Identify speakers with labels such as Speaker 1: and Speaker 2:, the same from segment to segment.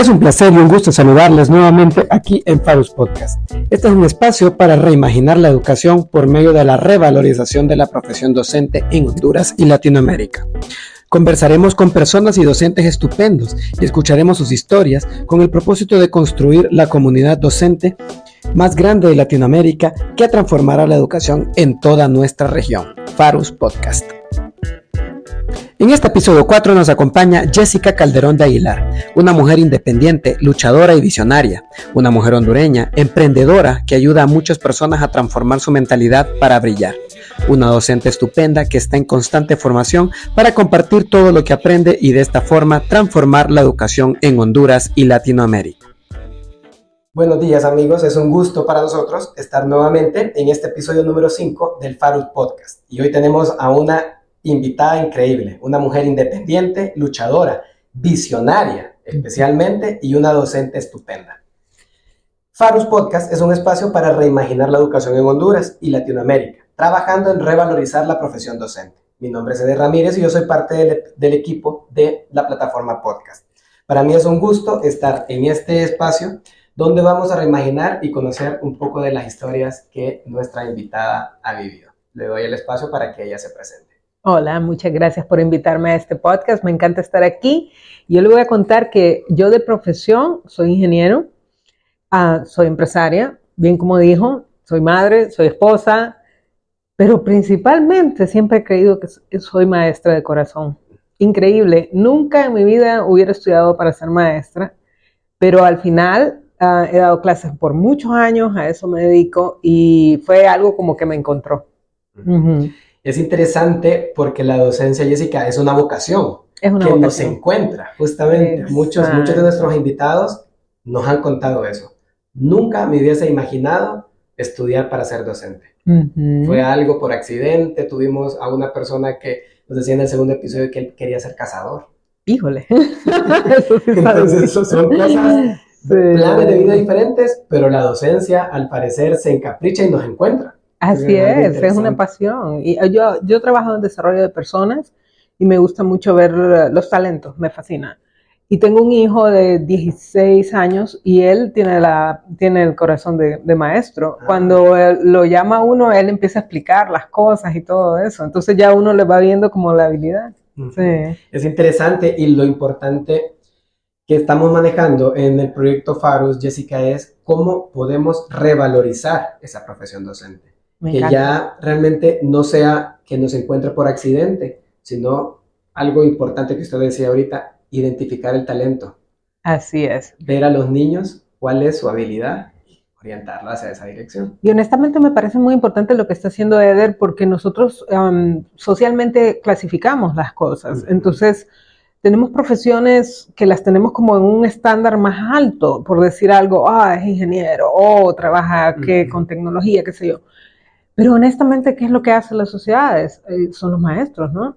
Speaker 1: Es un placer y un gusto saludarles nuevamente aquí en Farus Podcast. Este es un espacio para reimaginar la educación por medio de la revalorización de la profesión docente en Honduras y Latinoamérica. Conversaremos con personas y docentes estupendos y escucharemos sus historias con el propósito de construir la comunidad docente más grande de Latinoamérica que transformará la educación en toda nuestra región. Farus Podcast. En este episodio 4 nos acompaña Jessica Calderón de Aguilar, una mujer independiente, luchadora y visionaria, una mujer hondureña, emprendedora que ayuda a muchas personas a transformar su mentalidad para brillar, una docente estupenda que está en constante formación para compartir todo lo que aprende y de esta forma transformar la educación en Honduras y Latinoamérica. Buenos días amigos, es un gusto para nosotros estar nuevamente en este episodio número 5 del Farus Podcast. Y hoy tenemos a una invitada increíble, una mujer independiente, luchadora, visionaria especialmente y una docente estupenda. Farus Podcast es un espacio para reimaginar la educación en Honduras y Latinoamérica, trabajando en revalorizar la profesión docente. Mi nombre es Eder Ramírez y yo soy parte del, del equipo de la plataforma Podcast. Para mí es un gusto estar en este espacio donde vamos a reimaginar y conocer un poco de las historias que nuestra invitada ha vivido. Le doy el espacio para que ella se presente.
Speaker 2: Hola, muchas gracias por invitarme a este podcast. Me encanta estar aquí. Yo le voy a contar que yo de profesión soy ingeniero, uh, soy empresaria, bien como dijo, soy madre, soy esposa, pero principalmente siempre he creído que soy maestra de corazón. Increíble, nunca en mi vida hubiera estudiado para ser maestra, pero al final uh, he dado clases por muchos años, a eso me dedico y fue algo como que me encontró. Uh -huh.
Speaker 1: Es interesante porque la docencia, Jessica, es una vocación
Speaker 2: es una
Speaker 1: que
Speaker 2: vocación.
Speaker 1: nos encuentra, justamente. Muchos, muchos de nuestros invitados nos han contado eso. Nunca me hubiese imaginado estudiar para ser docente.
Speaker 2: Uh -huh.
Speaker 1: Fue algo por accidente. Tuvimos a una persona que nos decía en el segundo episodio que él quería ser cazador.
Speaker 2: Híjole. eso sí
Speaker 1: Entonces, eso son cosas, sí. planes de vida diferentes, pero la docencia al parecer se encapricha y nos encuentra.
Speaker 2: Así es, es una pasión. Y yo, yo trabajo en desarrollo de personas y me gusta mucho ver los talentos, me fascina. Y tengo un hijo de 16 años y él tiene, la, tiene el corazón de, de maestro. Ah. Cuando lo llama uno, él empieza a explicar las cosas y todo eso. Entonces ya uno le va viendo como la habilidad.
Speaker 1: Uh -huh. sí. Es interesante y lo importante que estamos manejando en el proyecto Farus, Jessica, es cómo podemos revalorizar esa profesión docente. Me que encanta. ya realmente no sea que nos encuentre por accidente, sino algo importante que usted decía ahorita, identificar el talento.
Speaker 2: Así es.
Speaker 1: Ver a los niños cuál es su habilidad y orientarla hacia esa dirección.
Speaker 2: Y honestamente me parece muy importante lo que está haciendo Eder porque nosotros um, socialmente clasificamos las cosas. Entonces, tenemos profesiones que las tenemos como en un estándar más alto, por decir algo, ah, es ingeniero, o trabaja que, uh -huh. con tecnología, qué sé yo. Pero honestamente, ¿qué es lo que hacen las sociedades? Eh, son los maestros, ¿no?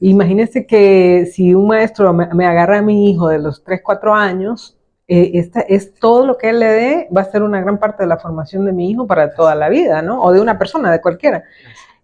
Speaker 2: Imagínense que si un maestro me, me, agarra a mi hijo de los 3, 4 años, eh, esta es todo lo que él le dé, va a ser una gran parte de la formación de mi hijo para toda la vida, ¿no? O de una persona, de cualquiera.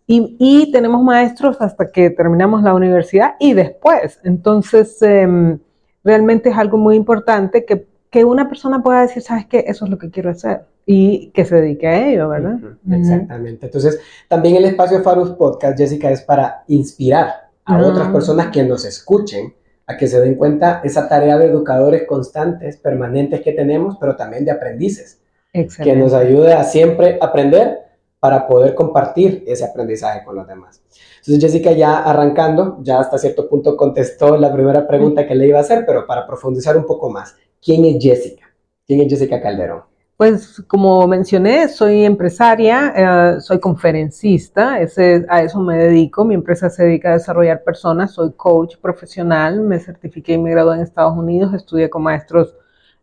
Speaker 2: Y, y tenemos maestros hasta que terminamos la universidad y después. Entonces, eh, realmente es algo muy importante que, que una persona pueda decir, ¿sabes qué? Eso es lo que quiero hacer y que se dedique a ello, ¿verdad?
Speaker 1: Uh -huh, exactamente. Entonces, también el espacio Farus Podcast, Jessica, es para inspirar a uh -huh. otras personas que nos escuchen a que se den cuenta esa tarea de educadores constantes, permanentes que tenemos, pero también de aprendices, que nos ayude a siempre aprender para poder compartir ese aprendizaje con los demás. Entonces, Jessica, ya arrancando, ya hasta cierto punto contestó la primera pregunta que le iba a hacer, pero para profundizar un poco más, ¿quién es Jessica? ¿Quién es Jessica Calderón?
Speaker 2: Pues como mencioné, soy empresaria, eh, soy conferencista, ese, a eso me dedico. Mi empresa se dedica a desarrollar personas, soy coach profesional, me certifiqué y me gradué en Estados Unidos, estudié con maestros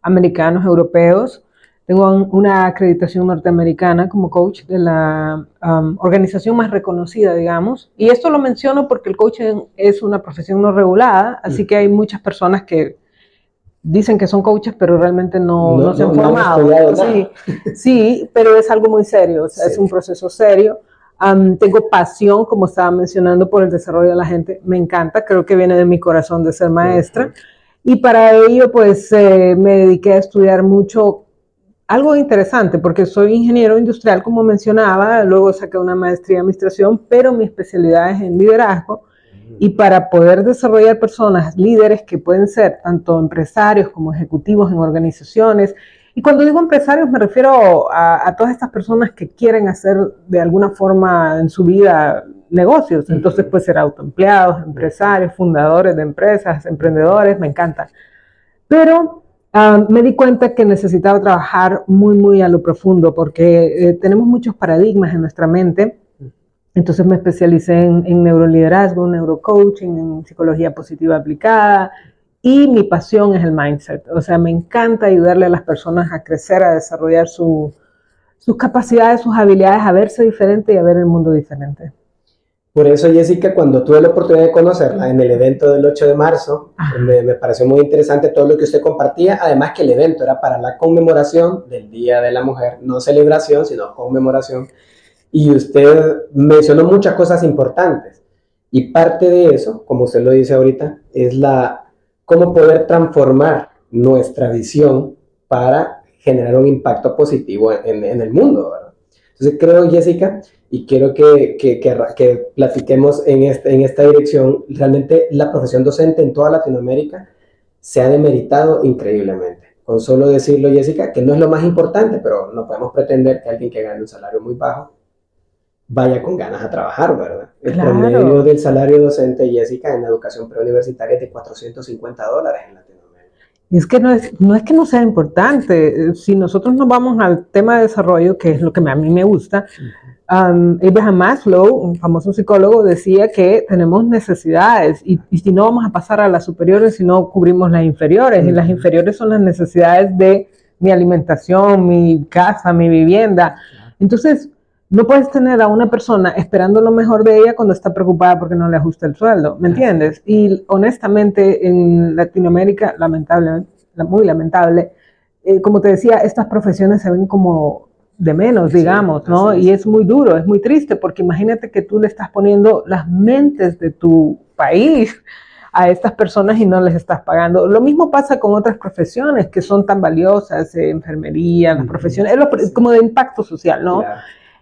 Speaker 2: americanos, europeos. Tengo una acreditación norteamericana como coach de la um, organización más reconocida, digamos. Y esto lo menciono porque el coaching es una profesión no regulada, así que hay muchas personas que dicen que son coaches, pero realmente no, no, no se han formado. No sí, sí, pero es algo muy serio, o sea, sí. es un proceso serio. Um, tengo pasión, como estaba mencionando, por el desarrollo de la gente. Me encanta, creo que viene de mi corazón de ser maestra. Uh -huh. Y para ello, pues eh, me dediqué a estudiar mucho algo interesante, porque soy ingeniero industrial, como mencionaba, luego saqué una maestría en administración, pero mi especialidad es en liderazgo. Y para poder desarrollar personas líderes que pueden ser tanto empresarios como ejecutivos en organizaciones, y cuando digo empresarios me refiero a, todas estas personas que quieren hacer de alguna forma en su vida negocios. Entonces puede ser autoempleados, empresarios, fundadores de empresas, emprendedores, me encanta. Pero ah, me di cuenta que necesitaba trabajar muy, muy a lo profundo porque eh, tenemos muchos paradigmas en nuestra mente. Entonces me especialicé en, en neuroliderazgo, neurocoaching, en psicología positiva aplicada, y mi pasión es el mindset. O sea, me encanta ayudarle a las personas a crecer, a desarrollar sus capacidades, sus habilidades, a verse diferente y a ver el mundo diferente.
Speaker 1: Por eso, Jessica, cuando tuve la oportunidad de conocerla en el evento del 8 de marzo, me, me, pareció muy interesante todo lo que usted compartía. Además que el evento era para la conmemoración del Día de la Mujer, no celebración, sino conmemoración. Y usted mencionó muchas cosas importantes. Y parte de eso, como usted lo dice ahorita, es la cómo poder transformar nuestra visión para generar un impacto positivo en, el mundo. Entonces creo, Jessica, y quiero que, que, platiquemos en, este, en esta dirección, realmente la profesión docente en toda Latinoamérica se ha demeritado increíblemente. Con solo decirlo, Jessica, que no es lo más importante, pero no podemos pretender que alguien que gane un salario muy bajo vaya con ganas a trabajar, ¿verdad? El promedio del salario docente, Jessica, en educación preuniversitaria es de 450 dólares en Latinoamérica.
Speaker 2: Es que no es, no es que no sea importante. Si nosotros nos vamos al tema de desarrollo, que es lo que a mí me gusta, um, Abraham Maslow, un famoso psicólogo, decía que tenemos necesidades y, si no vamos a pasar a las superiores si no cubrimos las inferiores. Y las inferiores son las necesidades de mi alimentación, mi casa, mi vivienda. Entonces, no puedes tener a una persona esperando lo mejor de ella cuando está preocupada porque no le ajusta el sueldo, ¿me entiendes? Y honestamente en Latinoamérica, lamentable, muy lamentable, eh, como te decía, estas profesiones se ven como de menos, digamos, ¿no? Y es muy duro, es muy triste, porque imagínate que tú le estás poniendo las mentes de tu país a estas personas y no les estás pagando. Lo mismo pasa con otras profesiones que son tan valiosas, eh, enfermería, las profesiones, es como de impacto social, ¿no?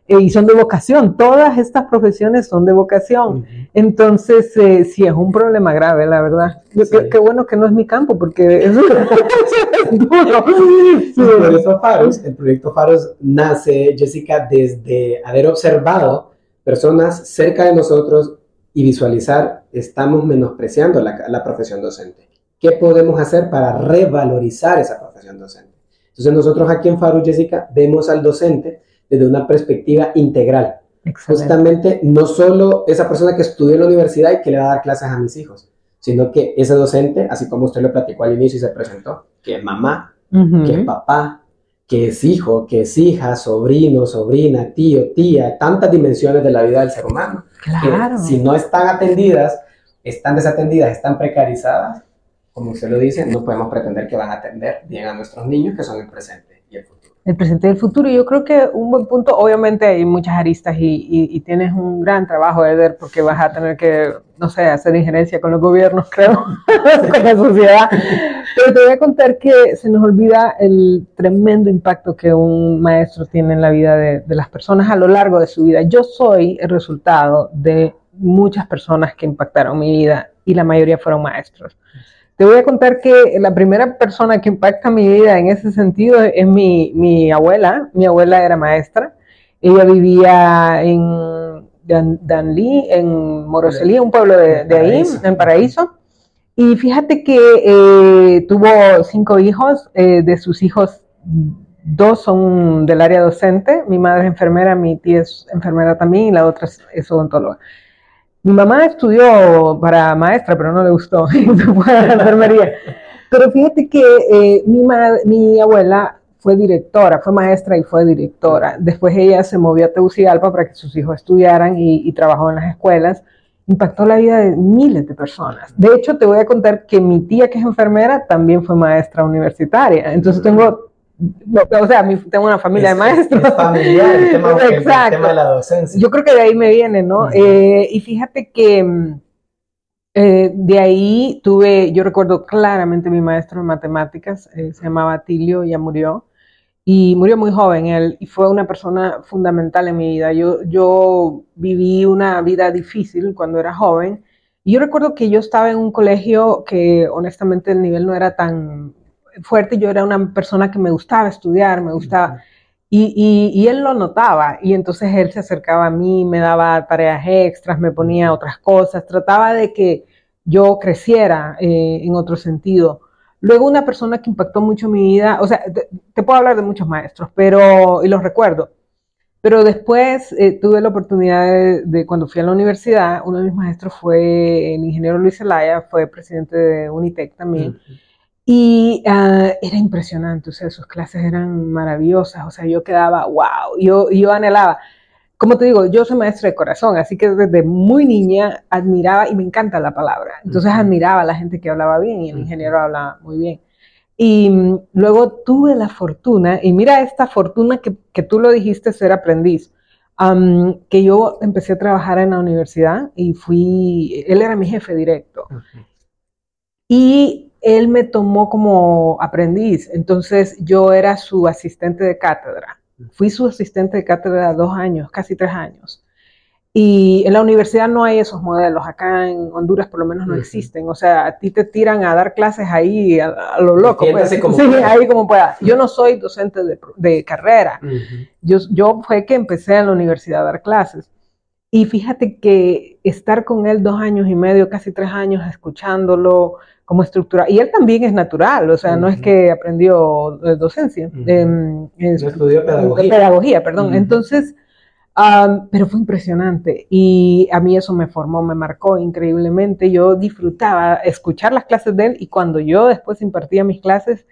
Speaker 2: Eh, y son de vocación. Todas estas profesiones son de vocación. Entonces, eh, sí es un problema grave, la verdad. Qué, bueno que no es mi campo, porque es,
Speaker 1: duro. el proyecto Faros nace, Jessica, desde haber observado personas cerca de nosotros y visualizar, estamos menospreciando la, la profesión docente. ¿Qué podemos hacer para revalorizar esa profesión docente? Entonces nosotros aquí en Faros, Jessica, vemos al docente desde una perspectiva integral. Justamente no solo esa persona que estudió en la universidad y que le va a dar clases a mis hijos, sino que ese docente, así como usted lo platicó al inicio y se presentó, que es mamá, que es papá, que es hijo, que es hija, sobrino, sobrina, tío, tía, tantas dimensiones de la vida del ser humano. Claro. Que si no están atendidas, están desatendidas, están precarizadas, como usted lo dice, no podemos pretender que van a atender bien a nuestros niños que son el presente el futuro
Speaker 2: el presente y el futuro. Yo creo que un buen punto, obviamente hay muchas aristas y, tienes un gran trabajo, Eder, porque vas a tener que, no sé, hacer injerencia con los gobiernos, creo, con la sociedad. Pero te voy a contar que se nos olvida el tremendo impacto que un maestro tiene en la vida de, de las personas a lo largo de su vida. Yo soy el resultado de muchas personas que impactaron mi vida y la mayoría fueron maestros. Te voy a contar que la primera persona que impacta mi vida en ese sentido es mi, abuela. Mi abuela era maestra. Ella vivía en Danlí, en Moroselí, un pueblo de, ahí, en Paraíso. Y fíjate que eh, tuvo cinco hijos. Eh, de sus hijos, dos son del área docente. Mi madre es enfermera, mi tía es enfermera también y la otra es odontóloga. Mi mamá estudió para maestra, pero no le gustó, enfermería. Pero fíjate que eh, mi, mi abuela fue directora, fue maestra y fue directora. Después ella se movió a Tegucigalpa para que sus hijos estudiaran y, y, trabajó en las escuelas. Impactó la vida de miles de personas. De hecho, te voy a contar que mi tía, que es enfermera, también fue maestra universitaria. Entonces tengo o sea, tengo una familia de maestros.
Speaker 1: Es familiar, el tema, tema, de la docencia.
Speaker 2: Yo creo que de ahí me viene, ¿no? Eh, y fíjate que mm, Eh, de ahí tuve, yo recuerdo claramente mi maestro de matemáticas, se llamaba Tilio, ya murió, y murió muy joven él, y fue una persona fundamental en mi vida. Yo, yo viví una vida difícil cuando era joven, y yo recuerdo que yo estaba en un colegio que honestamente el nivel no era tan fuerte, yo era una persona que me gustaba estudiar, me gustaba... Y, y, él lo notaba y entonces él se acercaba a mí, me daba tareas extras, me ponía otras cosas, trataba de que yo creciera eh, en otro sentido. Luego una persona que impactó mucho mi vida, o sea, te, puedo hablar de muchos maestros, pero, y los recuerdo, pero después eh, tuve la oportunidad de, cuando fui a la universidad, uno de mis maestros fue el ingeniero Luis Zelaya, fue presidente de Unitec también. Y ah, era impresionante, o sea, sus clases eran maravillosas, o sea, yo quedaba, wow, yo, yo anhelaba. Como te digo, yo soy maestra de corazón, así que desde muy niña admiraba, y me encanta la palabra, entonces admiraba a la gente que hablaba bien y el ingeniero hablaba muy bien. Y mm, luego tuve la fortuna, y mira esta fortuna que, que tú lo dijiste, ser aprendiz, que yo empecé a trabajar en la universidad y fui, él era mi jefe directo. Y él me tomó como aprendiz, entonces yo era su asistente de cátedra. Fui su asistente de cátedra dos años, casi tres años. Y en la universidad no hay esos modelos, acá en Honduras por lo menos no existen. O sea, a ti te tiran a dar clases ahí a, lo loco. Pues. Como sí, ahí como pueda. Yo no soy docente de, carrera. yo, yo fue que empecé en la universidad a dar clases. Y fíjate que estar con él dos años y medio, casi tres años, escuchándolo, como estructura. Y él también es natural, o sea, no es que aprendió docencia. Uh estudió pedagogía. Pedagogía, perdón. Entonces, pero fue impresionante y a mí eso me formó, me marcó increíblemente. Yo disfrutaba escuchar las clases de él y cuando yo después impartía mis clases,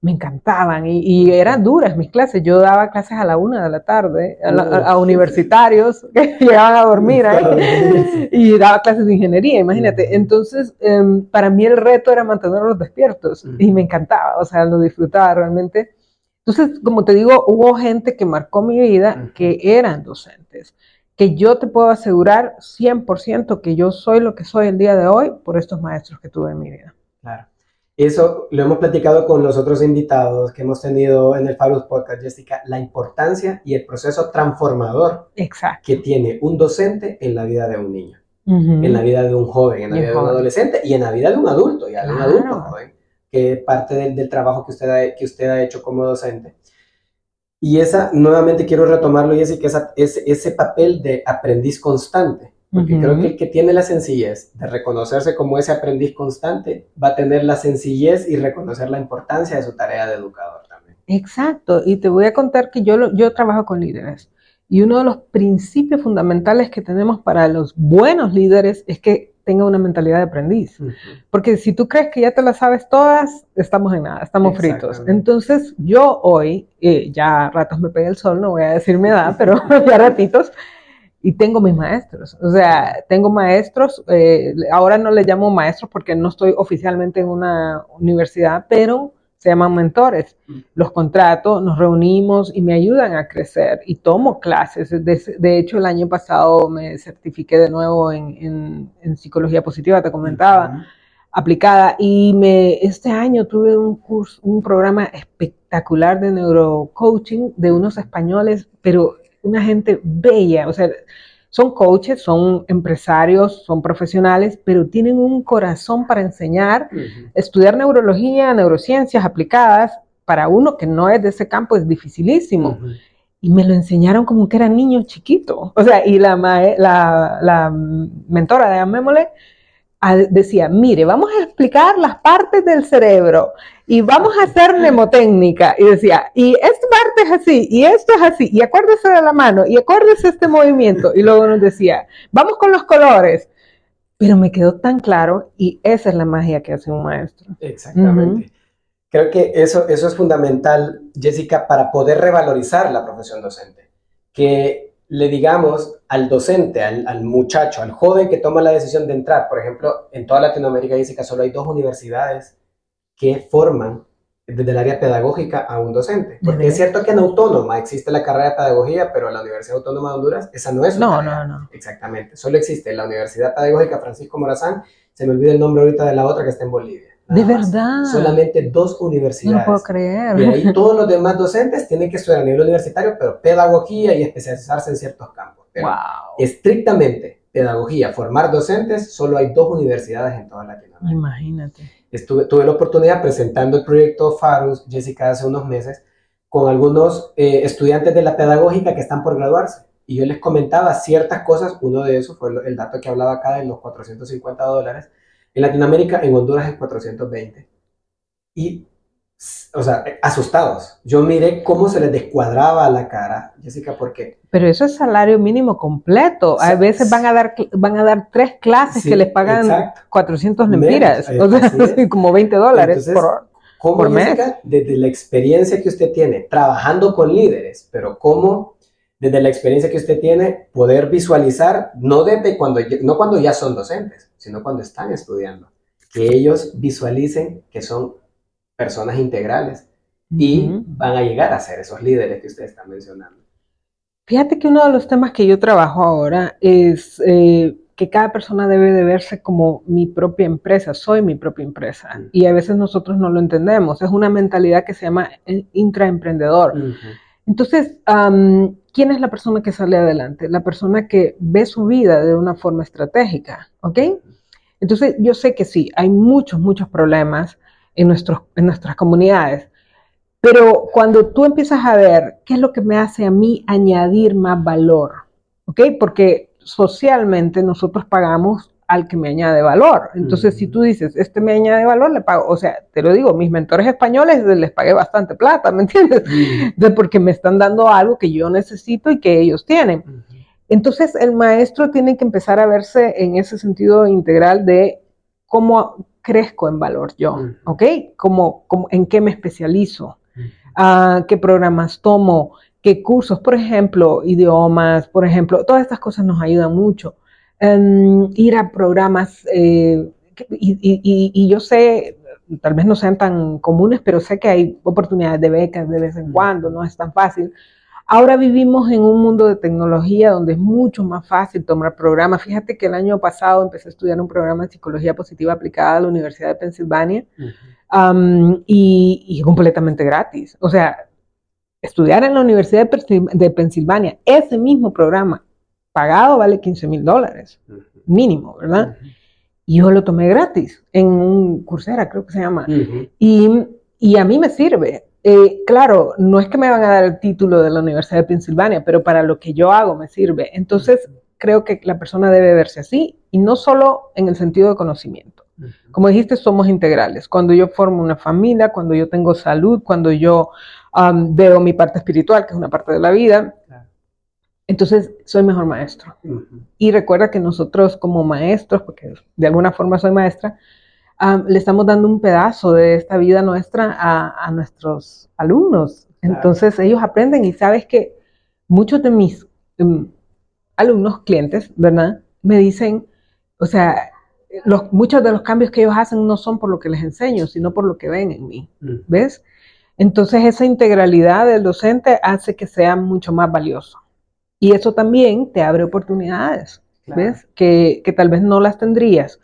Speaker 2: me encantaban y, eran duras mis clases. Yo daba clases a la una de la tarde a, universitarios que llegaban a dormir ahí y daba clases de ingeniería, imagínate. Entonces, em, para mí el reto era mantenerlos despiertos y me encantaba, o sea, lo disfrutaba realmente. Entonces, como te digo, hubo gente que marcó mi vida que eran docentes, que yo te puedo asegurar 100% que yo soy lo que soy el día de hoy por estos maestros que tuve en mi vida.
Speaker 1: Eso lo hemos platicado con los otros invitados que hemos tenido en el Fabulous Podcast, Jessica, la importancia y el proceso transformador que tiene un docente en la vida de un niño, en la vida de un joven, en la vida de un adolescente y en la vida de un adulto, ya de un adulto joven, que parte del, trabajo que usted, ha, que usted ha hecho como docente. Y esa, nuevamente quiero retomarlo, Jessica, esa, ese, ese papel de aprendiz constante porque creo que el que tiene la sencillez de reconocerse como ese aprendiz constante va a tener la sencillez y reconocer la importancia de su tarea de educador también.
Speaker 2: Exacto, y te voy a contar que yo, yo trabajo con líderes y uno de los principios fundamentales que tenemos para los buenos líderes es que tenga una mentalidad de aprendiz. Porque si tú crees que ya te las sabes todas, estamos en nada, estamos fritos. Entonces yo hoy, eh, ya ratos me pega el sol, no voy a decir mi edad, pero ya ratitos, y tengo mis maestros. O sea, tengo maestros, eh, ahora no les llamo maestros porque no estoy oficialmente en una universidad, pero se llaman mentores. Mm. Los contrato, nos reunimos y me ayudan a crecer y tomo clases. De, hecho, el año pasado me certifiqué de nuevo en, psicología positiva, te comentaba, aplicada. Y me, este año tuve un curso, un programa espectacular de neurocoaching de unos españoles, pero una gente bella, o sea, son coaches, son empresarios, son profesionales, pero tienen un corazón para enseñar, estudiar neurología, neurociencias aplicadas, para uno que no es de ese campo es dificilísimo. Y me lo enseñaron como que era niño chiquito. O sea, y la, la, la mentora de Amémole decía, mire, vamos a explicar las partes del cerebro y vamos a hacer mnemotécnica. Y decía, y esta parte es así, y esto es así, y acuérdese de la mano, y acuérdese este movimiento. Y luego nos decía, vamos con los colores. Pero me quedó tan claro y esa es la magia que hace un maestro.
Speaker 1: Exactamente. Creo que eso, eso es fundamental, Jessica, para poder revalorizar la profesión docente. Que le digamos al docente, al, muchacho, al joven que toma la decisión de entrar, por ejemplo, en toda Latinoamérica dice que solo hay dos universidades que forman desde el área pedagógica a un docente. Porque es cierto que en Autónoma existe la carrera de pedagogía, pero en la Universidad Autónoma de Honduras esa no es
Speaker 2: No, no, no.
Speaker 1: Exactamente. Solo existe la Universidad Pedagógica Francisco Morazán se me olvida el nombre ahorita de la otra que está en Bolivia.
Speaker 2: De verdad.
Speaker 1: Solamente dos universidades.
Speaker 2: No puedo creer.
Speaker 1: Y ahí todos los demás docentes tienen que estudiar a nivel universitario, pero pedagogía y especializarse en ciertos campos. Pero
Speaker 2: wow.
Speaker 1: estrictamente pedagogía, formar docentes, solo hay dos universidades en toda Latinoamérica.
Speaker 2: Imagínate.
Speaker 1: Estuve, tuve la oportunidad presentando el proyecto Farus, Jessica, hace unos meses, con algunos eh, estudiantes de la pedagógica que están por graduarse. Y yo les comentaba ciertas cosas, uno de esos fue el dato que hablaba acá de los 450 dólares. En Latinoamérica, en Honduras es 420. Y, o sea, asustados. Yo miré cómo se les descuadraba la cara, Jessica, porque...
Speaker 2: Pero eso es salario mínimo completo. A veces van a dar, van a dar tres clases
Speaker 1: Sí,
Speaker 2: que les pagan
Speaker 1: exacto.
Speaker 2: 400 lempiras,
Speaker 1: Menos,
Speaker 2: o sea, como 20 dólares
Speaker 1: Entonces,
Speaker 2: por,
Speaker 1: ¿Cómo,
Speaker 2: por mes.
Speaker 1: Jessica, desde la experiencia que usted tiene trabajando con líderes, pero cómo desde la experiencia que usted tiene poder visualizar, no desde cuando, no cuando ya son docentes, sino cuando están estudiando, que ellos visualicen que son personas integrales y
Speaker 2: Ujú.
Speaker 1: van a llegar a ser esos líderes que usted está mencionando.
Speaker 2: Fíjate que uno de los temas que yo trabajo ahora es eh, que cada persona debe de verse como mi propia empresa, soy mi propia empresa.
Speaker 1: Mm.
Speaker 2: Y a veces nosotros no lo entendemos. Es una mentalidad que se llama eh, intraemprendedor. Entonces, am, ¿quién es la persona que sale adelante? La persona que ve su vida de una forma estratégica, ¿ok? Entonces, yo sé que sí, hay muchos, muchos problemas en, nuestros, en nuestras comunidades, pero cuando tú empiezas a ver qué es lo que me hace a mí añadir más valor, ¿ok? Porque socialmente nosotros pagamos al que me añade valor. Entonces, si tú dices, este me añade valor, le pago, o sea, te lo digo, mis mentores españoles les pagué bastante plata, ¿me entiendes? De porque me están dando algo que yo necesito y que ellos tienen. Entonces, el maestro tiene que empezar a verse en ese sentido integral de cómo crezco en valor yo. ¿ok? Cómo, cómo- en qué me especializo, Ah, qué programas tomo, qué cursos, por ejemplo, idiomas, por ejemplo, todas estas cosas nos ayudan mucho. Em, ir a programas, eh, y, y- y- yo sé, tal vez no sean tan comunes, pero sé que hay oportunidades de becas de vez en cuando, no es tan fácil. Ahora vivimos en un mundo de tecnología donde es mucho más fácil tomar programas. Fíjate que el año pasado empecé a estudiar un programa de psicología positiva aplicada a la Universidad de Pensilvania um, y, y completamente gratis. O sea, estudiar en la Universidad de Pensilvania, ese mismo programa pagado vale 15 mil dólares, mínimo, ¿verdad? Y yo lo tomé gratis en un cursera, creo que se llama. Y, y a mí me sirve. Eh, claro, no es que me van a dar el título de la Universidad de Pensilvania, pero para lo que yo hago me sirve. Entonces, creo que la persona debe verse así y no solo en el sentido de conocimiento. Como dijiste, somos integrales. Cuando yo formo una familia, cuando yo tengo salud, cuando yo um, veo mi parte espiritual, que es una parte de la vida. Entonces soy mejor maestro. Y recuerda que nosotros como maestros, porque de alguna forma soy maestra, um, le estamos dando un pedazo de esta vida nuestra a, a nuestros alumnos.
Speaker 1: Claro.
Speaker 2: Entonces ellos aprenden y sabes que muchos de mis um, alumnos, clientes, ¿verdad? Me dicen, o sea, los, muchos de los cambios que ellos hacen no son por lo que les enseño, sino por lo que ven en mí. ¿Ves? Entonces esa integralidad del docente hace que sea mucho más valioso. Y eso también te abre oportunidades,
Speaker 1: Claro.
Speaker 2: ¿ves? Que, que tal vez no las tendrías.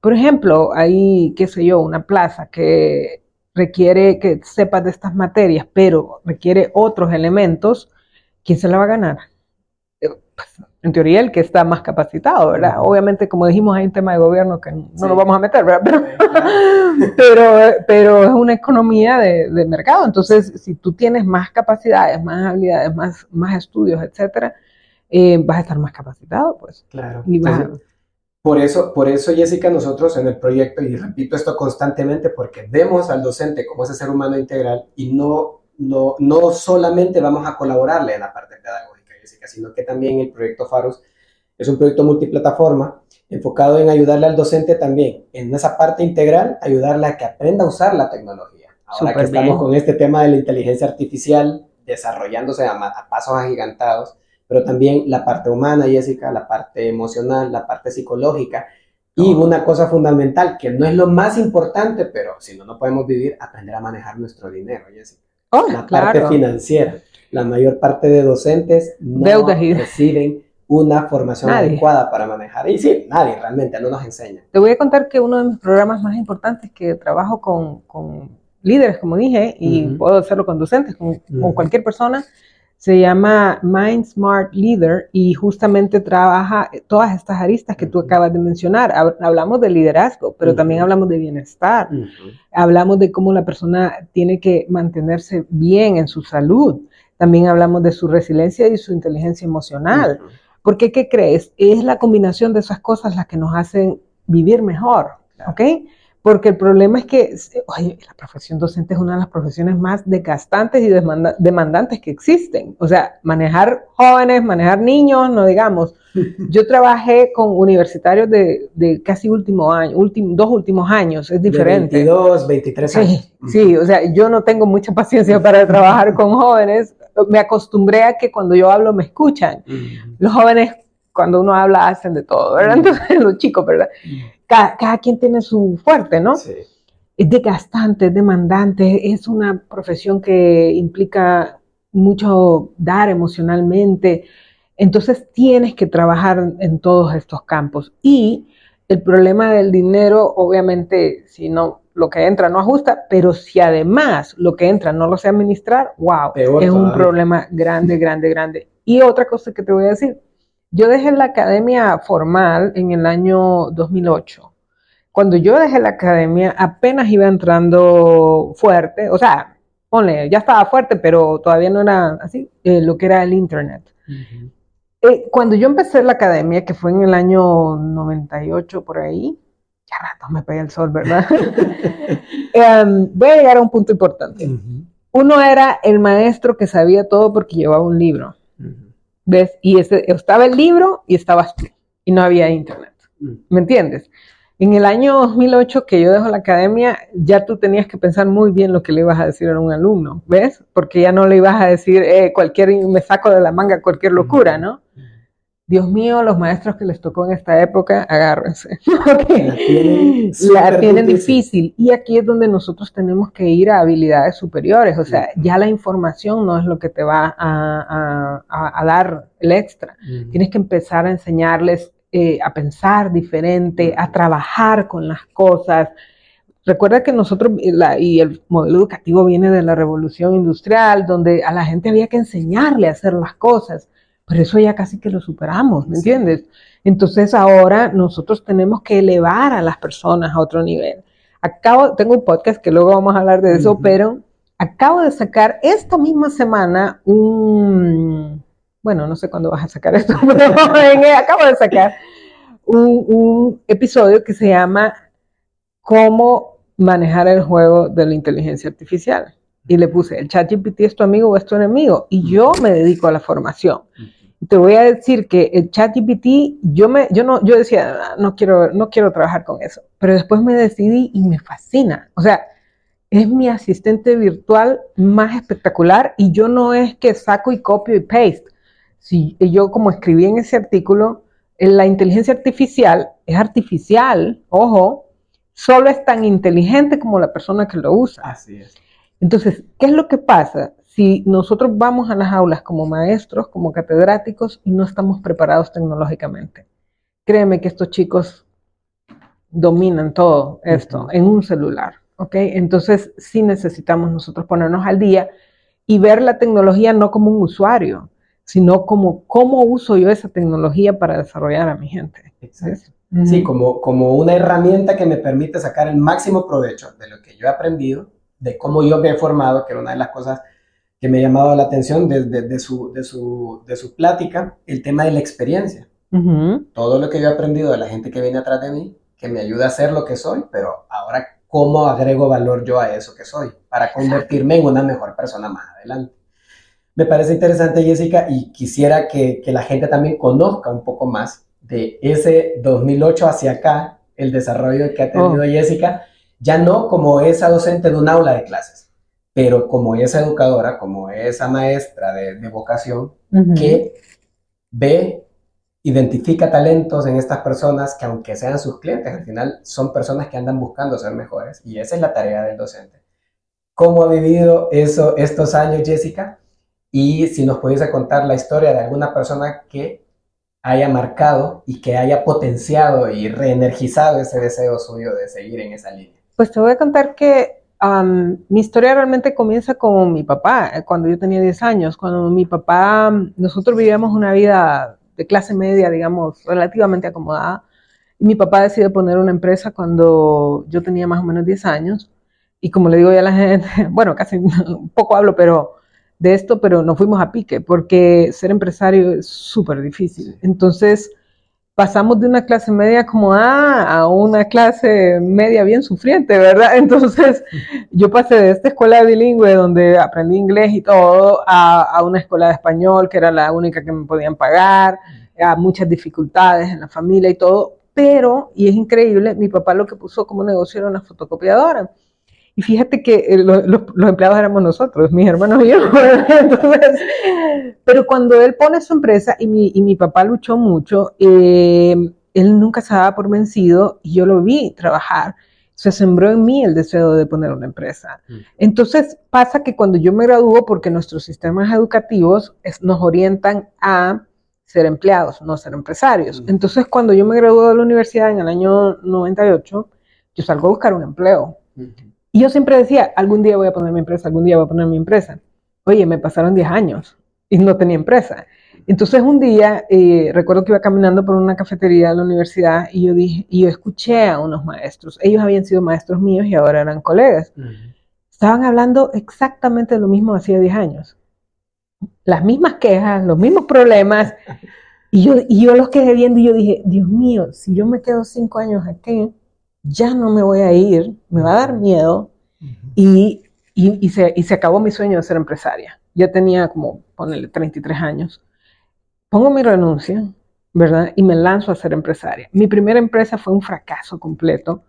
Speaker 2: Por ejemplo, hay, qué sé yo, una plaza que requiere que sepas de estas materias, pero requiere otros elementos, ¿quién se la va a ganar? Eh, pues, en teoría, el que está más capacitado, ¿verdad? Obviamente, como dijimos, hay un tema de gobierno que no
Speaker 1: Sí.
Speaker 2: nos vamos a meter, ¿verdad? Pero,
Speaker 1: Claro.
Speaker 2: pero, pero es una economía de, de mercado. Entonces, si tú tienes más capacidades, más habilidades, más, más estudios, etcétera, eh, vas a estar más capacitado, pues.
Speaker 1: Claro.
Speaker 2: Y vas a-
Speaker 1: Entonces, por eso, por eso, Jessica, nosotros en el proyecto, y repito esto constantemente, porque vemos al docente como ese ser humano integral y no, no, no solamente vamos a colaborarle en la parte pedagógica, Jessica, sino que también el proyecto Farus es un proyecto multiplataforma enfocado en ayudarle al docente también, en esa parte integral, ayudarle a que aprenda a usar la tecnología. Ahora que
Speaker 2: Súper
Speaker 1: estamos
Speaker 2: bien.
Speaker 1: con este tema de la inteligencia artificial desarrollándose a, a pasos agigantados, pero también la parte humana, Jessica, la parte emocional, la parte psicológica. Y una cosa fundamental, que no es lo más importante, pero si no, no podemos vivir, aprender a manejar nuestro dinero, Jessica.
Speaker 2: Oh,
Speaker 1: La parte
Speaker 2: claro.
Speaker 1: financiera. La mayor parte de docentes no reciben una formación adecuada para manejar. Y sí, nadie realmente no nos enseña.
Speaker 2: Te voy a contar que uno de mis programas más importantes que trabajo con, con líderes, como dije, y puedo hacerlo con docentes, con, con cualquier persona, se llama Mind Smart Leader y justamente trabaja todas estas aristas que tú acabas de mencionar. Hablamos de liderazgo, pero también hablamos de bienestar. Hablamos de cómo la persona tiene que mantenerse bien en su salud. También hablamos de su resiliencia y su inteligencia emocional. Porque, ¿qué crees? Es la combinación de esas cosas las que nos hacen vivir mejor. ¿Ok? Porque el problema es que, oye, la profesión docente es una de las profesiones más desgastantes y demandantes que existen. O sea, manejar jóvenes, manejar niños, no digamos. Yo trabajé con universitarios de, casi último año, dos últimos años, es diferente.
Speaker 1: 22, 23 años.
Speaker 2: Sí, o sea, yo no tengo mucha paciencia para trabajar con jóvenes. Me acostumbré a que cuando yo hablo me escuchan. Los jóvenes, cuando uno habla, hacen de todo, ¿verdad? Entonces, los chicos, ¿verdad? cada, quien tiene su fuerte, ¿no? Sí. Es desgastante, es demandante, es una profesión que implica mucho dar emocionalmente. Entonces tienes que trabajar en todos estos campos. Y el problema del dinero, obviamente, si no, lo que entra no ajusta, pero si además lo que entra no lo sé administrar, wow, es un problema grande, grande, grande. Y otra cosa que te voy a decir, yo dejé la academia formal en el año 2008. Cuando yo dejé la academia, apenas iba entrando fuerte, o sea, ponle, ya estaba fuerte, pero todavía no era así, eh, lo que era el Internet. Eh, cuando yo empecé la academia, que fue en el año 98 por ahí, ya rato me pegué el sol, ¿verdad? Em, voy a llegar a un punto importante. Uno era el maestro que sabía todo porque llevaba un libro. ¿Ves? Y estaba el libro y estabas tú. Y no había internet. Mm. ¿Me entiendes? En el año 2008 que yo dejo la academia, ya tú tenías que pensar muy bien lo que le ibas a decir a un alumno, ¿ves? Porque ya no le ibas a decir eh, cualquier, me saco de la manga cualquier locura, ¿no? Dios mío, los maestros que les tocó en esta época, agárrense. La tienen, difícil. Y aquí es donde nosotros tenemos que ir a habilidades superiores. O sea, ya la información no es lo que te va a, dar el extra. Tienes que empezar a enseñarles eh, a pensar diferente, a trabajar con las cosas. Recuerda que nosotros, y el modelo educativo viene de la revolución industrial, donde a la gente había que enseñarle a hacer las cosas pero eso ya casi que lo superamos, ¿me entiendes? Entonces ahora nosotros tenemos que elevar a las personas a otro nivel. Acabo, tengo un podcast que luego vamos a hablar de eso, pero acabo de sacar esta misma semana un, bueno, no sé cuándo vas a sacar esto, pero acabo de sacar un, un episodio que se llama Cómo manejar el juego de la inteligencia artificial y le puse, el chat GPT es tu amigo o es tu enemigo. Y yo me dedico a la formación te voy a decir que el ChatGPT, yo me, yo no, yo decía, ah, no quiero, no quiero trabajar con eso, pero después me decidí y me fascina. O sea, es mi asistente virtual más espectacular y yo no es que saco y copio y paste. Si yo como escribí en ese artículo, la inteligencia artificial es artificial, ojo, solo es tan inteligente como la persona que lo usa.
Speaker 1: Así es.
Speaker 2: Entonces, ¿qué es lo que pasa? Si nosotros vamos a las aulas como maestros, como catedráticos y no estamos preparados tecnológicamente. Créeme que estos chicos dominan todo esto en un celular, ¿ok? Entonces sí necesitamos nosotros ponernos al día y ver la tecnología no como un usuario, sino como cómo uso yo esa tecnología para desarrollar a mi gente.
Speaker 1: Sí, como, como una herramienta que me permite sacar el máximo provecho de lo que yo he aprendido, de cómo yo me he formado, que era una de las cosas que me ha llamado la atención desde de, su, de, su, de su plática, el tema de la experiencia. Todo lo que yo he aprendido de la gente que viene atrás de mí, que me ayuda a ser lo que soy, pero ahora, ¿cómo agrego valor yo a eso que soy? Para convertirme en una mejor persona más adelante. Me parece interesante, Jessica, y quisiera que, que la gente también conozca un poco más de ese 2008 hacia acá, el desarrollo que ha tenido oh. Jessica, ya no como esa docente de un aula de clases, pero como esa educadora, como esa maestra de, vocación, que ve, identifica talentos en estas personas que aunque sean sus clientes, al final son personas que andan buscando ser mejores y esa es la tarea del docente. ¿Cómo ha vivido eso estos años, Jessica? Y si nos pudiese contar la historia de alguna persona que haya marcado y que haya potenciado y reenergizado ese deseo suyo de seguir en esa línea?
Speaker 2: Pues te voy a contar que mi historia realmente comienza con mi papá, eh, cuando yo tenía 10 años, cuando mi papá, nosotros vivíamos una vida de clase media, digamos, relativamente acomodada, y mi papá decidió poner una empresa cuando yo tenía más o menos 10 años, y como le digo ya a la gente, bueno, casi un poco hablo, pero de esto, pero nos fuimos a pique, porque ser empresario es súper difícil. Entonces, pasamos de una clase media como a una clase media bien sufriente, ¿verdad? Entonces, yo pasé de esta escuela bilingüe donde aprendí inglés y todo a, una escuela de español que era la única que me podían pagar, a muchas dificultades en la familia y todo, pero, y es increíble, mi papá lo que puso como negocio era una fotocopiadora. Y fíjate que eh, los empleados éramos nosotros, mis hermanos y yo. Entonces, pero cuando él pone su empresa y mi, y mi papá luchó mucho, eh, él nunca se daba por vencido y yo lo vi trabajar. Se sembró en mí el deseo de poner una empresa. Mm. Entonces pasa que cuando yo me gradúo, porque nuestros sistemas educativos nos orientan a ser empleados, no ser empresarios. Mm. Entonces cuando yo me gradué de la universidad en el año 98, yo salgo a buscar un empleo. Y yo siempre decía, algún día voy a poner mi empresa, algún día voy a poner mi empresa. Oye, me pasaron 10 años y no tenía empresa. Entonces un día, eh, recuerdo que iba caminando por una cafetería de la universidad y yo dije, y yo escuché a unos maestros. Ellos habían sido maestros míos y ahora eran colegas. Estaban hablando exactamente lo mismo hacía 10 años. Las mismas quejas, los mismos problemas. Y yo, y yo los quedé viendo y yo dije, Dios mío, si yo me quedo 5 años aquí, ya no me voy a ir, me va a dar miedo y, y, se, y, se, acabó mi sueño de ser empresaria. Ya tenía como, ponele, 33 años. Pongo mi renuncia, ¿verdad? Y me lanzo a ser empresaria. Mi primera empresa fue un fracaso completo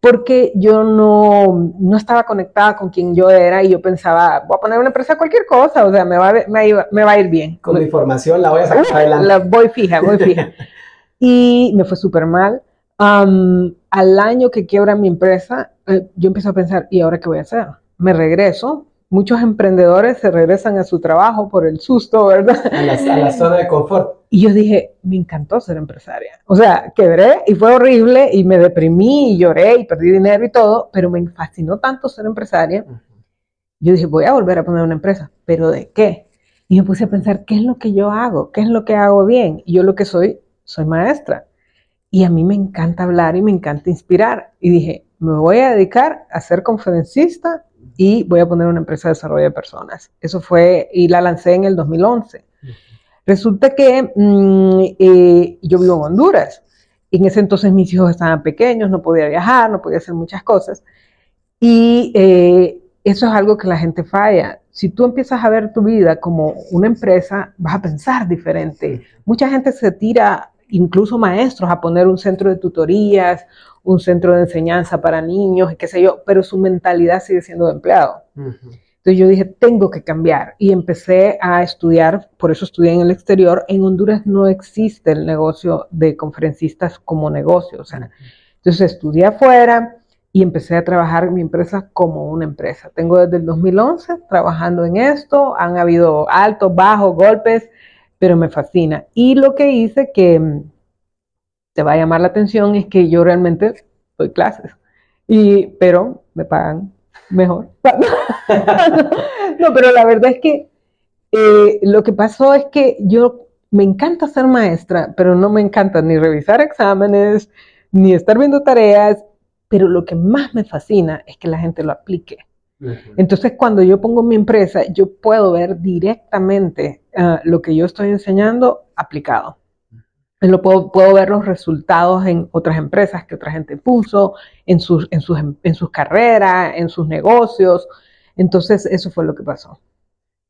Speaker 2: porque yo no, no estaba conectada con quien yo era y yo pensaba, voy a poner una empresa cualquier cosa, o sea, me va, me, me va a ir bien.
Speaker 1: Con mi formación la voy a sacar adelante.
Speaker 2: La voy fija, voy fija. y me fue súper mal al año que quiebra mi empresa, eh, yo empiezo a pensar, ¿y ahora qué voy a hacer? Me regreso. Muchos emprendedores se regresan a su trabajo por el susto, ¿verdad?
Speaker 1: A la, zona de confort.
Speaker 2: Y yo dije, me encantó ser empresaria. O sea, quebré y fue horrible y me deprimí y lloré y perdí dinero y todo, pero me fascinó tanto ser empresaria. Yo dije, voy a volver a poner una empresa, pero ¿de qué? Y me puse a pensar, ¿qué es lo que yo hago? ¿Qué es lo que hago bien? Y yo lo que soy, soy maestra. Y a mí me encanta hablar y me encanta inspirar. Y dije, me voy a dedicar a ser conferencista y voy a poner una empresa de desarrollo de personas. Eso fue, y la lancé en el 2011. Resulta que mm, eh, yo vivo en Honduras. En ese entonces mis hijos estaban pequeños, no podía viajar, no podía hacer muchas cosas. Y eh, eso es algo que la gente falla. Si tú empiezas a ver tu vida como una empresa, vas a pensar diferente. Mucha gente se tira incluso maestros a poner un centro de tutorías, un centro de enseñanza para niños, qué sé yo, pero su mentalidad sigue siendo de empleado. Entonces yo dije, tengo que cambiar y empecé a estudiar, por eso estudié en el exterior. En Honduras no existe el negocio de conferencistas como negocio, o sea, entonces estudié afuera y empecé a trabajar mi empresa como una empresa. Tengo desde el 2011 trabajando en esto, han habido altos, bajos, golpes, pero me fascina. Y lo que hice que mm, te va a llamar la atención es que yo realmente doy clases, y, pero me pagan mejor. no, pero la verdad es que eh, lo que pasó es que yo me encanta ser maestra, pero no me encanta ni revisar exámenes, ni estar viendo tareas, pero lo que más me fascina es que la gente lo aplique. Entonces, cuando yo pongo mi empresa, yo puedo ver directamente ah, lo que yo estoy enseñando aplicado. Lo puedo, puedo, ver los resultados en otras empresas que otra gente puso, en sus, en sus, en sus carreras, en sus negocios. Entonces, eso fue lo que pasó.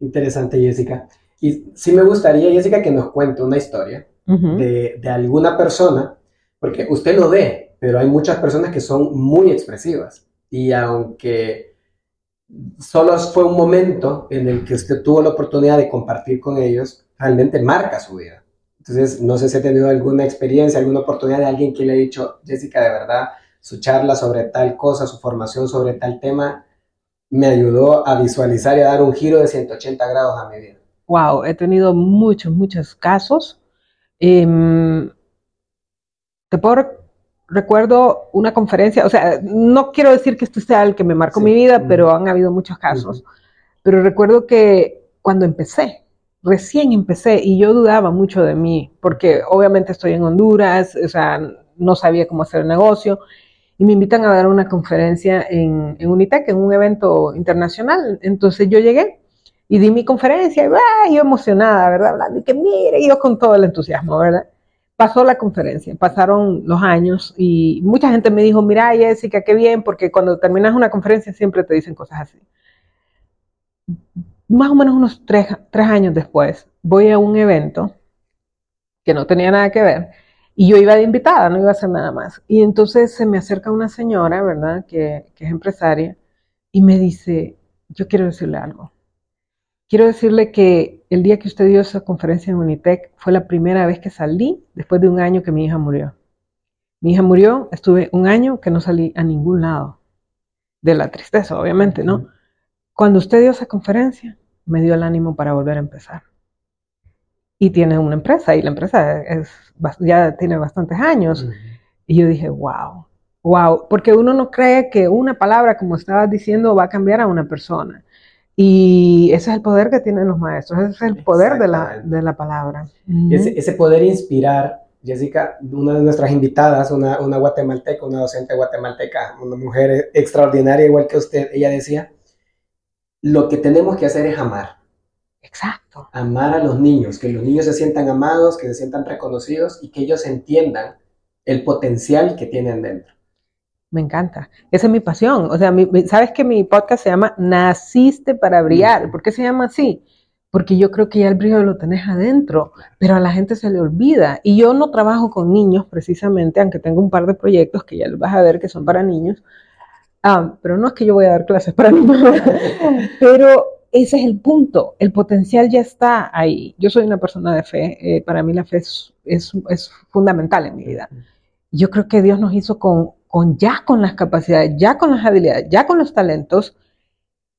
Speaker 1: Interesante, Jessica. Y sí me gustaría, Jessica, que nos cuente una historia de, de alguna persona, porque usted lo ve, pero hay muchas personas que son muy expresivas. Y aunque solo fue un momento en el que usted tuvo la oportunidad de compartir con ellos, realmente marca su vida. Entonces, no sé si ha tenido alguna experiencia, alguna oportunidad de alguien que le ha dicho, Jessica, de verdad, su charla sobre tal cosa, su formación sobre tal tema, me ayudó a visualizar y a dar un giro de 180 grados a mi vida.
Speaker 2: Wow, he tenido muchos, muchos casos, Em, te puedo recuerdo una conferencia, o sea, no quiero decir que este sea el que me marcó mi vida, pero han habido muchos casos. Pero recuerdo que cuando empecé, recién empecé, y yo dudaba mucho de mí, porque obviamente estoy en Honduras, o sea, no sabía cómo hacer el negocio, y me invitan a dar una conferencia en, en Unitec, en un evento internacional. Entonces yo llegué y di mi conferencia, y yo emocionada, ¿verdad? Hablando, y que mire, yo con todo el entusiasmo, ¿verdad? Pasó la conferencia, pasaron los años y mucha gente me dijo, mira Jessica, qué bien, porque cuando terminas una conferencia siempre te dicen cosas así. Más o menos unos tres, años después, voy a un evento que no tenía nada que ver y yo iba de invitada, no iba a hacer nada más. Y entonces se me acerca una señora, ¿verdad?, que, que es empresaria y me dice, yo quiero decirle algo. Quiero decirle que el día que usted dio esa conferencia en Unitec fue la primera vez que salí después de un año que mi hija murió. Mi hija murió, estuve un año que no salí a ningún lado. De la tristeza, obviamente, ¿no? Cuando usted dio esa conferencia, me dio el ánimo para volver a empezar. Y tiene una empresa, y la empresa es, ya tiene bastantes años. Y yo dije, wow, wow, porque uno no cree que una palabra, como estabas diciendo, va a cambiar a una persona. Y ese es el poder que tienen los maestros, ese es el poder de la, de la palabra.
Speaker 1: ese, ese, poder inspirar, Jessica, una de nuestras invitadas, una, una guatemalteca, una docente guatemalteca, una mujer extraordinaria igual que usted, ella decía, lo que tenemos que hacer es amar.
Speaker 2: Exacto.
Speaker 1: Amar a los niños, que los niños se sientan amados, que se sientan reconocidos y que ellos entiendan el potencial que tienen dentro.
Speaker 2: Me encanta. Esa es mi pasión. O sea, sabes que mi podcast se llama Naciste para brillar. ¿Por qué se llama así? Porque yo creo que ya el brillo lo tenés adentro, pero a la gente se le olvida. Y yo no trabajo con niños precisamente, aunque tengo un par de proyectos que ya los vas a ver que son para niños. Ah, pero no es que yo voy a dar clases para niños. pero ese es el punto. El potencial ya está ahí. Yo soy una persona de fe. Eh, para mí la fe es, es, es fundamental en mi vida. Yo creo que Dios nos hizo con con ya con las capacidades, ya con las habilidades, ya con los talentos,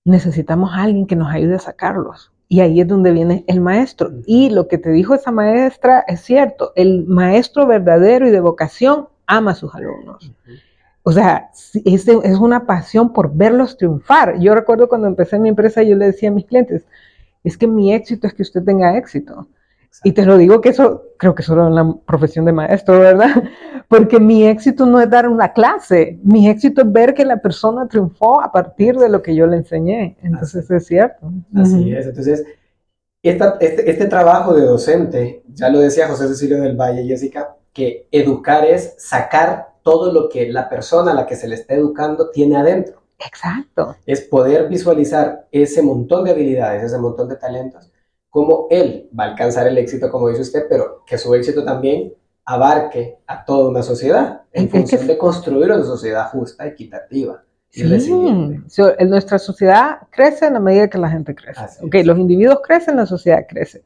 Speaker 2: necesitamos a alguien que nos ayude a sacarlos. Y ahí es donde viene el maestro. Y lo que te dijo esa maestra es cierto, el maestro verdadero y de vocación ama a sus alumnos. O sea, es, es una pasión por verlos triunfar. Yo recuerdo cuando empecé mi empresa, yo le decía a mis clientes, es que mi éxito es que usted tenga éxito. Y te lo digo que eso, creo que solo en la profesión de maestro, ¿verdad? Porque mi éxito no es dar una clase, mi éxito es ver que la persona triunfó a partir de lo que yo le enseñé. Entonces es cierto.
Speaker 1: Así es. Entonces, este, este, trabajo de docente, ya lo decía José Cecilio del Valle, Jessica, que educar es sacar todo lo que la persona a la que se le está educando tiene adentro.
Speaker 2: Exacto.
Speaker 1: Es poder visualizar ese montón de habilidades, ese montón de talentos cómo él va a alcanzar el éxito, como dice usted, pero que su éxito también abarque a toda una sociedad en función de construir una sociedad justa, equitativa.
Speaker 2: Sí, nuestra sociedad crece en la medida que la gente crece. Okay, los individuos crecen, la sociedad crece.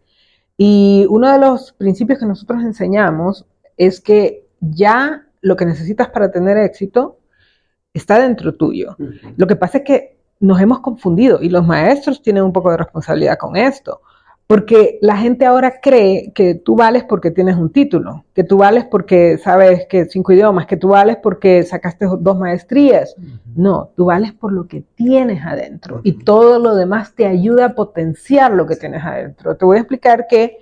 Speaker 2: Y uno de los principios que nosotros enseñamos es que ya lo que necesitas para tener éxito está dentro tuyo. Lo que pasa es que nos hemos confundido y los maestros tienen un poco de responsabilidad con esto. Porque la gente ahora cree que tú vales porque tienes un título, que tú vales porque sabes que cinco idiomas, que tú vales porque sacaste dos maestrías. No, tú vales por lo que tienes adentro y todo lo demás te ayuda a potenciar lo que tienes adentro. Te voy a explicar que,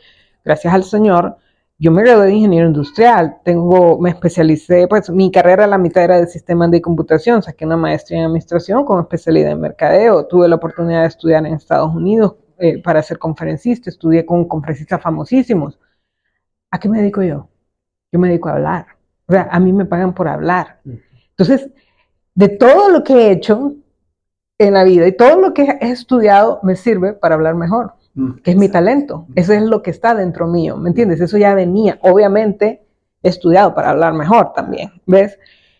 Speaker 2: gracias al Señor, yo me gradué de ingeniero industrial, tengo, me especialicé, pues mi carrera la mitad era de sistemas de computación, saqué una maestría en administración con especialidad en mercadeo, tuve la oportunidad de estudiar en Estados Unidos eh, para ser conferencista, estudié con conferencistas famosísimos. ¿A qué me dedico yo? Yo me dedico a hablar. O sea, a mí me pagan por hablar. Entonces, de todo lo que he hecho en la vida y todo lo que he estudiado me sirve para hablar mejor, que es mi talento. Eso es lo que está dentro mío, ¿me entiendes? Eso ya venía. Obviamente, he estudiado para hablar mejor también, ¿ves?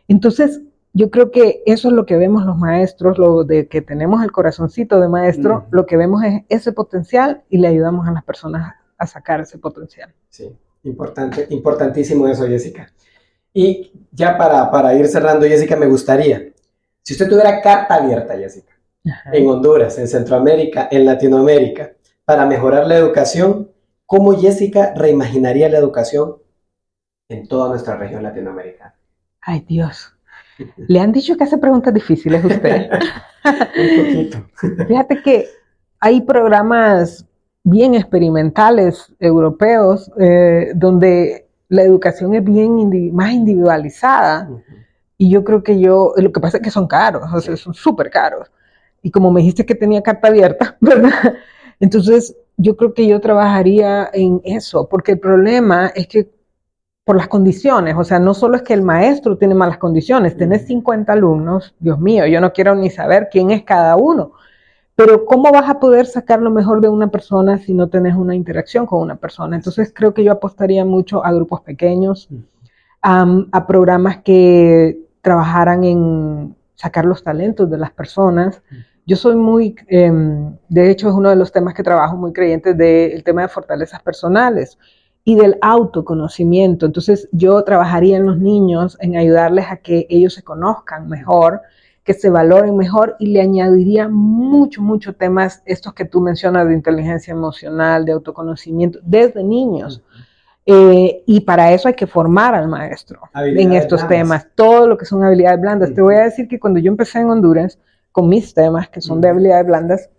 Speaker 2: Entonces, yo creo que eso es lo que vemos los maestros, lo de que tenemos el corazoncito de maestro, lo que vemos es ese potencial y le ayudamos a las personas a sacar ese potencial.
Speaker 1: Sí, importante, importantísimo eso, Jessica. Y ya para, para ir cerrando, Jessica, me gustaría, si usted tuviera carta abierta, Jessica, en Honduras, en Centroamérica, en Latinoamérica, para mejorar la educación, ¿cómo Jessica reimaginaría la educación en toda nuestra región latinoamericana?
Speaker 2: Ay, Dios. Le han dicho que hace preguntas difíciles usted. Un poquito. Fíjate que hay programas bien experimentales europeos eh, donde la educación es bien más individualizada. Y yo creo que yo, lo que pasa es que son caros, o sea, son súper caros. Y como me dijiste que tenía carta abierta, ¿verdad? Entonces, yo creo que yo trabajaría en eso, porque el problema es que por las condiciones, o sea, no solo es que el maestro tiene malas condiciones, tenés 50 alumnos, Dios mío, yo no quiero ni saber quién es cada uno, pero ¿cómo vas a poder sacar lo mejor de una persona si no tenés una interacción con una persona? Entonces creo que yo apostaría mucho a grupos pequeños, a programas que trabajaran en sacar los talentos de las personas. Yo soy muy, em, de hecho es uno de los temas que trabajo muy creyente del tema de fortalezas personales y del autoconocimiento. Entonces yo trabajaría en los niños en ayudarles a que ellos se conozcan mejor, que se valoren mejor y le añadiría mucho, mucho temas, estos que tú mencionas de inteligencia emocional, de autoconocimiento, desde niños. Eh, y para eso hay que formar al maestro en estos temas, todo lo que son habilidades blandas. Te voy a decir que cuando yo empecé en Honduras con mis temas, que son de habilidades blandas,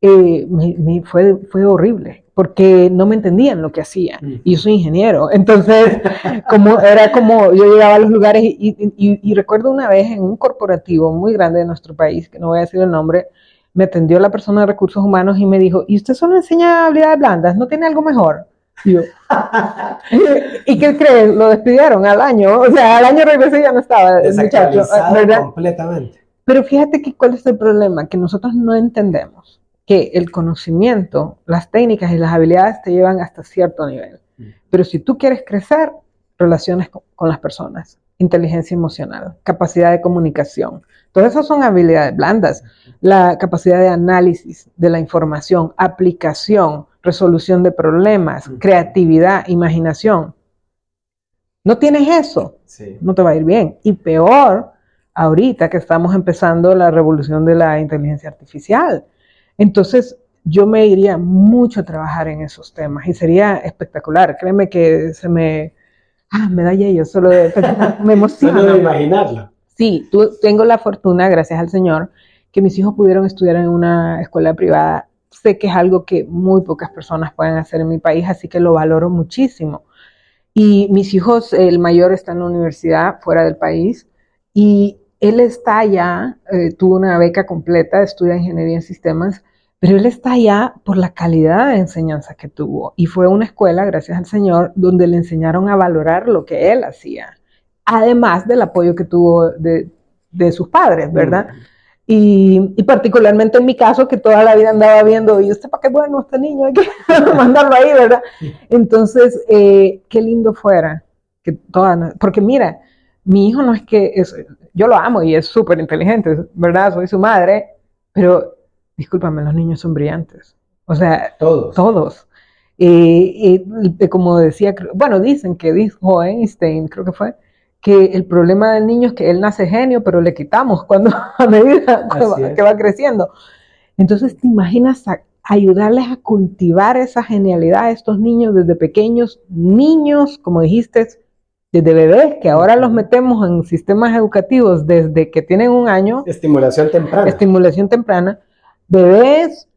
Speaker 2: eh, me, fue, fue horrible, porque no me entendían lo que hacía. Y yo soy ingeniero. Entonces, como, era como yo llegaba a los lugares y, y, recuerdo una vez en un corporativo muy grande de nuestro país, que no voy a decir el nombre, me atendió la persona de recursos humanos y me dijo, ¿y usted solo enseña habilidades blandas? ¿No tiene algo mejor? Y, yo, ¿Y qué crees? Lo despidieron al año. O sea, al año regresé y ya no estaba muchacho.
Speaker 1: ¿verdad? Completamente.
Speaker 2: Pero fíjate que cuál es el problema, que nosotros no entendemos que el conocimiento, las técnicas y las habilidades te llevan hasta cierto nivel. Mm. Pero si tú quieres crecer, relaciones con, las personas, inteligencia emocional, capacidad de comunicación, todas esas son habilidades blandas. La capacidad de análisis de la información, aplicación, resolución de problemas, creatividad, imaginación. No tienes eso, no te va a ir bien. Y peor, ahorita que estamos empezando la revolución de la inteligencia artificial. Entonces, yo me iría mucho a trabajar en esos temas y sería espectacular. Créeme que se me, ah, me da yo solo de, me emociona.
Speaker 1: solo de imaginarlo.
Speaker 2: Sí, tengo la fortuna, gracias al Señor, que mis hijos pudieron estudiar en una escuela privada sé que es algo que muy pocas personas pueden hacer en mi país, así que lo valoro muchísimo. Y mis hijos, el mayor está en la universidad fuera del país y él está allá, eh, tuvo una beca completa, estudia ingeniería en sistemas, pero él está allá por la calidad de enseñanza que tuvo. Y fue una escuela, gracias al Señor, donde le enseñaron a valorar lo que él hacía, además del apoyo que tuvo de, sus padres, ¿verdad? Y, particularmente en mi caso, que toda la vida andaba viendo, y usted para qué bueno este niño, hay que mandarlo ahí, ¿verdad? Entonces, eh, qué lindo fuera, que toda, porque mira, mi hijo no es que, es, yo lo amo y es súper inteligente, ¿verdad? Soy su madre, pero discúlpame, los niños son brillantes. O sea, todos. Todos. y como decía, bueno, dicen que dijo Einstein, creo que fue, que el problema del niño es que él nace genio, pero le quitamos cuando a medida que va, creciendo. Entonces, ¿te imaginas ayudarles a cultivar esa genialidad a estos niños desde pequeños, niños, como dijiste, desde bebés, que ahora los metemos en sistemas educativos desde que tienen un año.
Speaker 1: Estimulación temprana.
Speaker 2: Estimulación temprana. Bebés,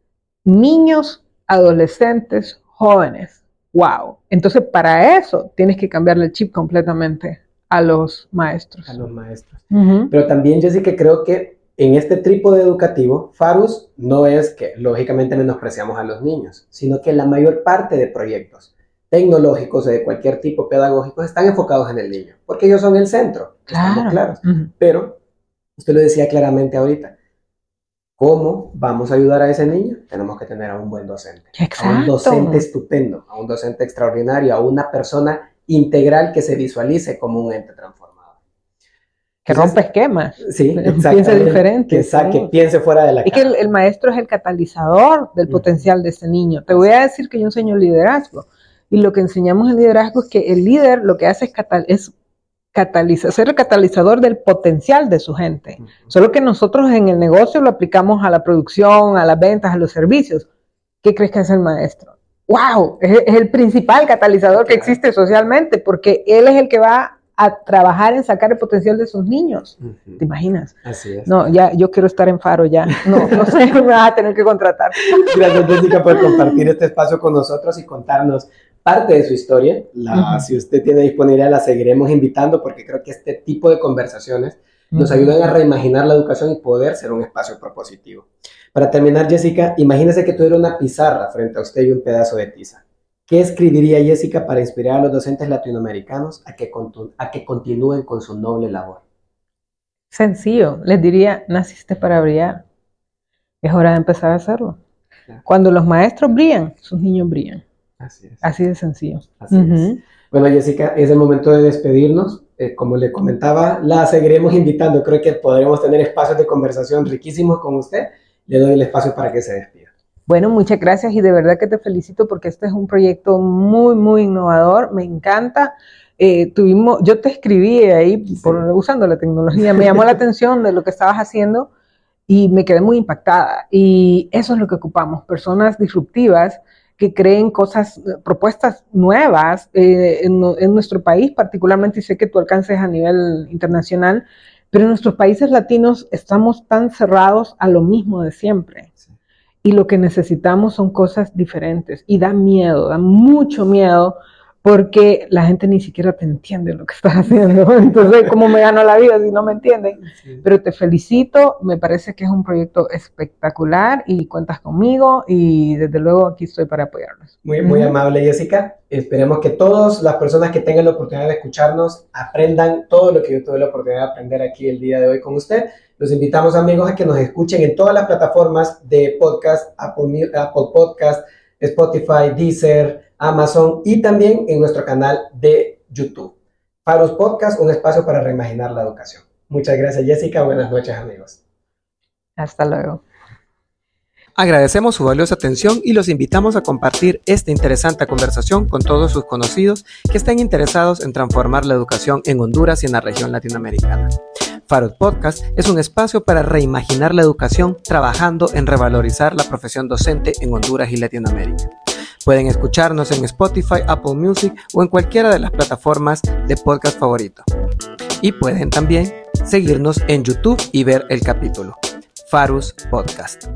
Speaker 2: niños, adolescentes, jóvenes. ¡Wow! Entonces, para eso tienes que cambiarle el chip completamente a los maestros.
Speaker 1: A los maestros. Pero también yo sí que creo que en este trípode educativo, Farus no es que lógicamente menospreciamos a los niños, sino que la mayor parte de proyectos tecnológicos o de cualquier tipo pedagógico están enfocados en el niño, porque ellos son el centro. Claro. Claros. Pero, usted lo decía claramente ahorita, ¿Cómo vamos a ayudar a ese niño? Tenemos que tener a un buen docente.
Speaker 2: Exacto.
Speaker 1: A un docente estupendo, a un docente extraordinario, a una persona integral que se visualice como un ente transformador.
Speaker 2: Que rompe esquemas.
Speaker 1: Sí,
Speaker 2: piense diferente.
Speaker 1: Que, piense fuera de la
Speaker 2: Y que el, maestro es el catalizador del potencial de ese niño. Te voy a decir que yo enseño liderazgo. Y lo que enseñamos en liderazgo es que el líder lo que hace es, es catalizar, ser el catalizador del potencial de su gente. Solo que nosotros en el negocio lo aplicamos a la producción, a las ventas, a los servicios. ¿Qué crees que hace el maestro? wow, es, el principal catalizador que existe socialmente, porque él es el que va a trabajar en sacar el potencial de sus niños. ¿Te imaginas?
Speaker 1: Así es.
Speaker 2: No, ya, yo quiero estar en Faro ya. No, no sé, me vas a tener que contratar.
Speaker 1: Gracias, Jessica, por compartir este espacio con nosotros y contarnos parte de su historia. La, Si usted tiene disponibilidad, la seguiremos invitando porque creo que este tipo de conversaciones nos ayudan a reimaginar la educación y poder ser un espacio propositivo. Para terminar, Jessica, imagínese que tuviera una pizarra frente a usted y un pedazo de tiza. ¿Qué escribiría Jessica para inspirar a los docentes latinoamericanos a que, a que continúen con su noble labor?
Speaker 2: Sencillo, les diría, naciste para brillar. Es hora de empezar a hacerlo. Cuando los maestros brillan, sus niños brillan. Así es. Así de sencillo. Así
Speaker 1: es. Bueno, Jessica, es el momento de despedirnos. Eh, como le comentaba, la seguiremos invitando. Creo que podremos tener espacios de conversación riquísimos con usted. Le doy el espacio para que se despida.
Speaker 2: Bueno, muchas gracias y de verdad que te felicito porque este es un proyecto muy, muy innovador. Me encanta. Eh, tuvimos, yo te escribí ahí por, usando la tecnología, me llamó la atención de lo que estabas haciendo y me quedé muy impactada. Y eso es lo que ocupamos, personas disruptivas que creen cosas, propuestas nuevas eh, en, nuestro país, particularmente, y sé que tu alcance es a nivel internacional, pero en nuestros países latinos estamos tan cerrados a lo mismo de siempre. Y lo que necesitamos son cosas diferentes. Y da miedo, da mucho miedo porque la gente ni siquiera te entiende lo que estás haciendo. Entonces, ¿cómo me gano la vida si no me entienden? Pero te felicito, me parece que es un proyecto espectacular y cuentas conmigo y desde luego aquí estoy para apoyarlos.
Speaker 1: Muy, muy amable, Jessica. Esperemos que todas las personas que tengan la oportunidad de escucharnos aprendan todo lo que yo tuve la oportunidad de aprender aquí el día de hoy con usted. Los invitamos, amigos, a que nos escuchen en todas las plataformas de podcast, Apple, Apple Podcast, Spotify, Deezer, Amazon y también en nuestro canal de YouTube. Faros Podcast, un espacio para reimaginar la educación. Muchas gracias Jessica, buenas noches amigos.
Speaker 2: Hasta luego.
Speaker 1: Agradecemos su valiosa atención y los invitamos a compartir esta interesante conversación con todos sus conocidos que estén interesados en transformar la educación en Honduras y en la región latinoamericana. Farod Podcast es un espacio para reimaginar la educación trabajando en revalorizar la profesión docente en Honduras y Latinoamérica. Pueden escucharnos en Spotify, Apple Music o en cualquiera de las plataformas de podcast favorito. Y pueden también seguirnos en YouTube y ver el capítulo. Farus Podcast.